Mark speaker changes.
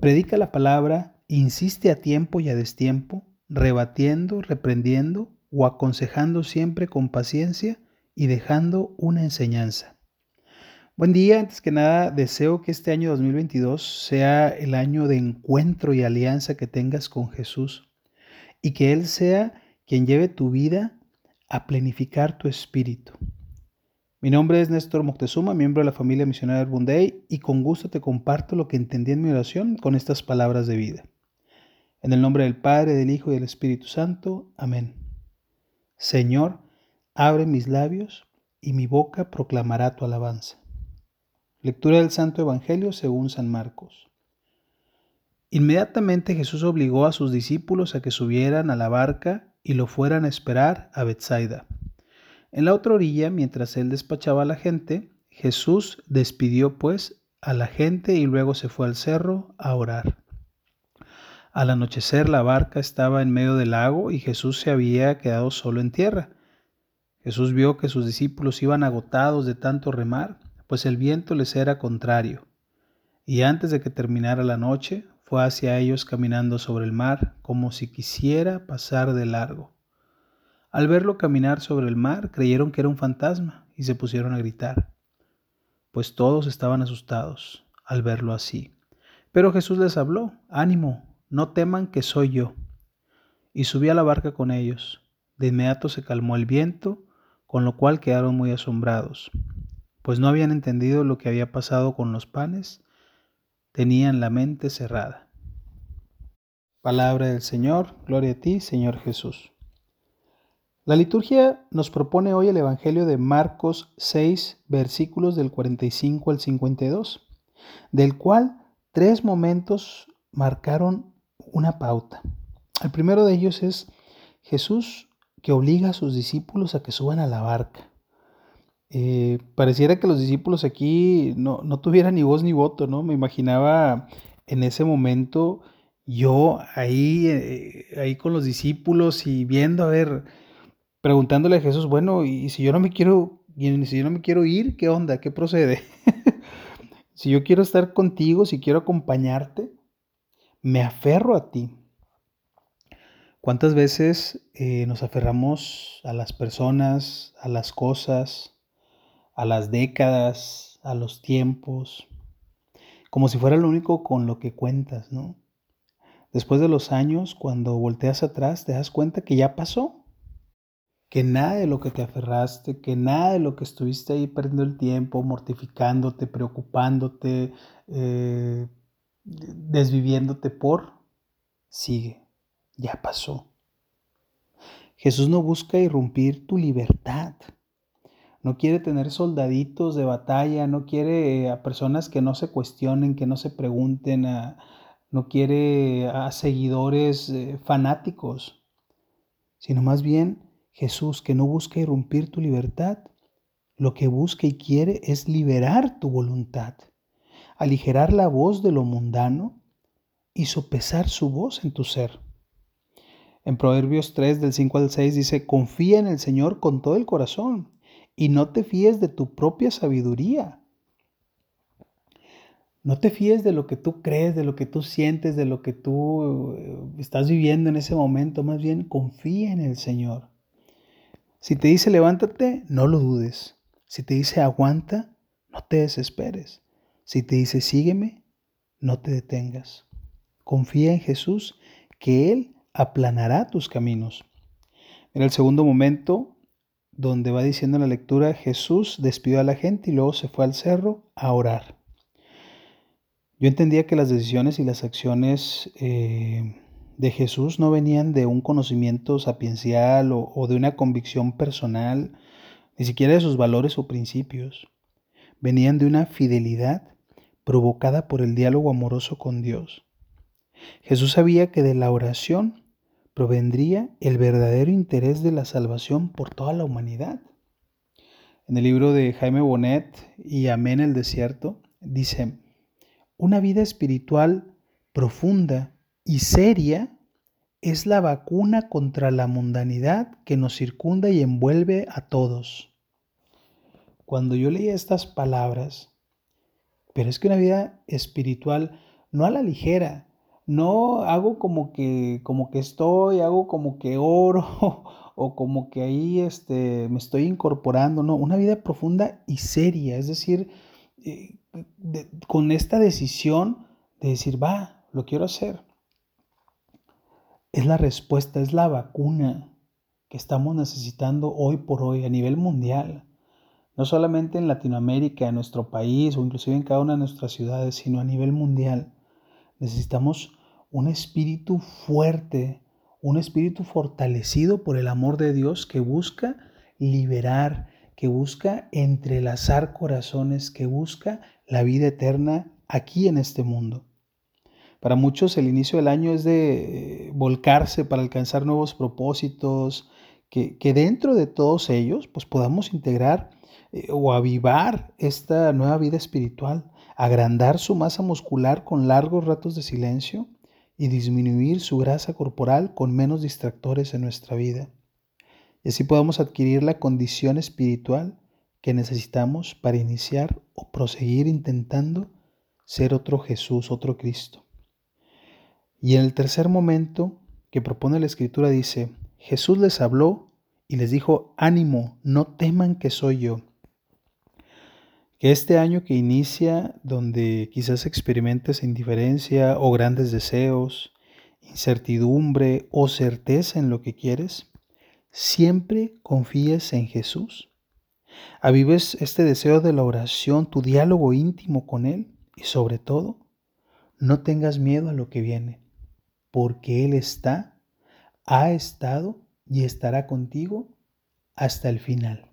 Speaker 1: Predica la palabra, insiste a tiempo y a destiempo, rebatiendo, reprendiendo o aconsejando siempre con paciencia y dejando una enseñanza. Buen día, antes que nada deseo que este año 2022 sea el año de encuentro y alianza que tengas con Jesús y que Él sea quien lleve tu vida a plenificar tu espíritu. Mi nombre es Néstor Moctezuma, miembro de la familia misionera del Bunday, y con gusto te comparto lo que entendí en mi oración con estas palabras de vida. En el nombre del Padre, del Hijo y del Espíritu Santo. Amén. Señor, abre mis labios y mi boca proclamará tu alabanza. Lectura del Santo Evangelio según San Marcos. Inmediatamente Jesús obligó a sus discípulos a que subieran a la barca y lo fueran a esperar a Bethsaida en la otra orilla, mientras él despachaba a la gente, Jesús despidió pues a la gente y luego se fue al cerro a orar. Al anochecer la barca estaba en medio del lago y Jesús se había quedado solo en tierra. Jesús vio que sus discípulos iban agotados de tanto remar, pues el viento les era contrario. Y antes de que terminara la noche, fue hacia ellos caminando sobre el mar, como si quisiera pasar de largo. Al verlo caminar sobre el mar, creyeron que era un fantasma y se pusieron a gritar, pues todos estaban asustados al verlo así. Pero Jesús les habló, ánimo, no teman que soy yo. Y subí a la barca con ellos. De inmediato se calmó el viento, con lo cual quedaron muy asombrados, pues no habían entendido lo que había pasado con los panes, tenían la mente cerrada. Palabra del Señor, gloria a ti, Señor Jesús. La liturgia nos propone hoy el Evangelio de Marcos 6, versículos del 45 al 52, del cual tres momentos marcaron una pauta. El primero de ellos es Jesús que obliga a sus discípulos a que suban a la barca. Eh, pareciera que los discípulos aquí no, tuvieran ni voz ni voto, ¿no? Me imaginaba en ese momento yo ahí, eh, ahí con los discípulos y viendo a ver preguntándole a Jesús, bueno, y si yo no me quiero, y si yo no me quiero ir, ¿qué onda? ¿Qué procede? si yo quiero estar contigo, si quiero acompañarte, me aferro a ti. ¿Cuántas veces eh, nos aferramos a las personas, a las cosas, a las décadas, a los tiempos, como si fuera lo único con lo que cuentas, ¿no? Después de los años, cuando volteas atrás, te das cuenta que ya pasó, que nada de lo que te aferraste, que nada de lo que estuviste ahí perdiendo el tiempo, mortificándote, preocupándote, eh, desviviéndote por, sigue, ya pasó. Jesús no busca irrumpir tu libertad. No quiere tener soldaditos de batalla, no quiere a personas que no se cuestionen, que no se pregunten, no quiere a seguidores eh, fanáticos, sino más bien Jesús que no busca irrumpir tu libertad, lo que busca y quiere es liberar tu voluntad, aligerar la voz de lo mundano y sopesar su voz en tu ser. En Proverbios 3 del 5 al 6 dice, confía en el Señor con todo el corazón y no te fíes de tu propia sabiduría. No te fíes de lo que tú crees, de lo que tú sientes, de lo que tú eh, estás viviendo en ese momento, más bien confía en el Señor. Si te dice levántate, no lo dudes. Si te dice aguanta, no te desesperes. Si te dice sígueme, no te detengas. Confía en Jesús que Él aplanará tus caminos. En el segundo momento, donde va diciendo la lectura, Jesús despidió a la gente y luego se fue al cerro a orar. Yo entendía que las decisiones y las acciones eh, de Jesús no venían de un conocimiento sapiencial o, de una convicción personal, ni siquiera de sus valores o principios. Venían de una fidelidad provocada por el diálogo amoroso con Dios. Jesús sabía que de la oración provendría el verdadero interés de la salvación por toda la humanidad. En el libro de Jaime Bonet y Amén el desierto dice, una vida espiritual profunda y seria es la vacuna contra la mundanidad que nos circunda y envuelve a todos. Cuando yo leía estas palabras, pero es que una vida espiritual no a la ligera, no hago como que, como que estoy, hago como que oro o como que ahí este, me estoy incorporando, no, una vida profunda y seria, es decir, eh, con esta decisión de decir, va, lo quiero hacer. Es la respuesta, es la vacuna que estamos necesitando hoy por hoy a nivel mundial. No solamente en Latinoamérica, en nuestro país o inclusive en cada una de nuestras ciudades, sino a nivel mundial. Necesitamos un espíritu fuerte, un espíritu fortalecido por el amor de Dios que busca liberar, que busca entrelazar corazones, que busca la vida eterna aquí en este mundo. Para muchos el inicio del año es de eh, volcarse para alcanzar nuevos propósitos, que, dentro de todos ellos pues podamos integrar eh, o avivar esta nueva vida espiritual, agrandar su masa muscular con largos ratos de silencio y disminuir su grasa corporal con menos distractores en nuestra vida. Y así podamos adquirir la condición espiritual que necesitamos para iniciar o proseguir intentando ser otro Jesús, otro Cristo. Y en el tercer momento que propone la Escritura dice, Jesús les habló y les dijo, ánimo, no teman que soy yo. Que este año que inicia, donde quizás experimentes indiferencia o grandes deseos, incertidumbre o certeza en lo que quieres, siempre confíes en Jesús. Avives este deseo de la oración, tu diálogo íntimo con Él y sobre todo, no tengas miedo a lo que viene porque Él está, ha estado y estará contigo hasta el final.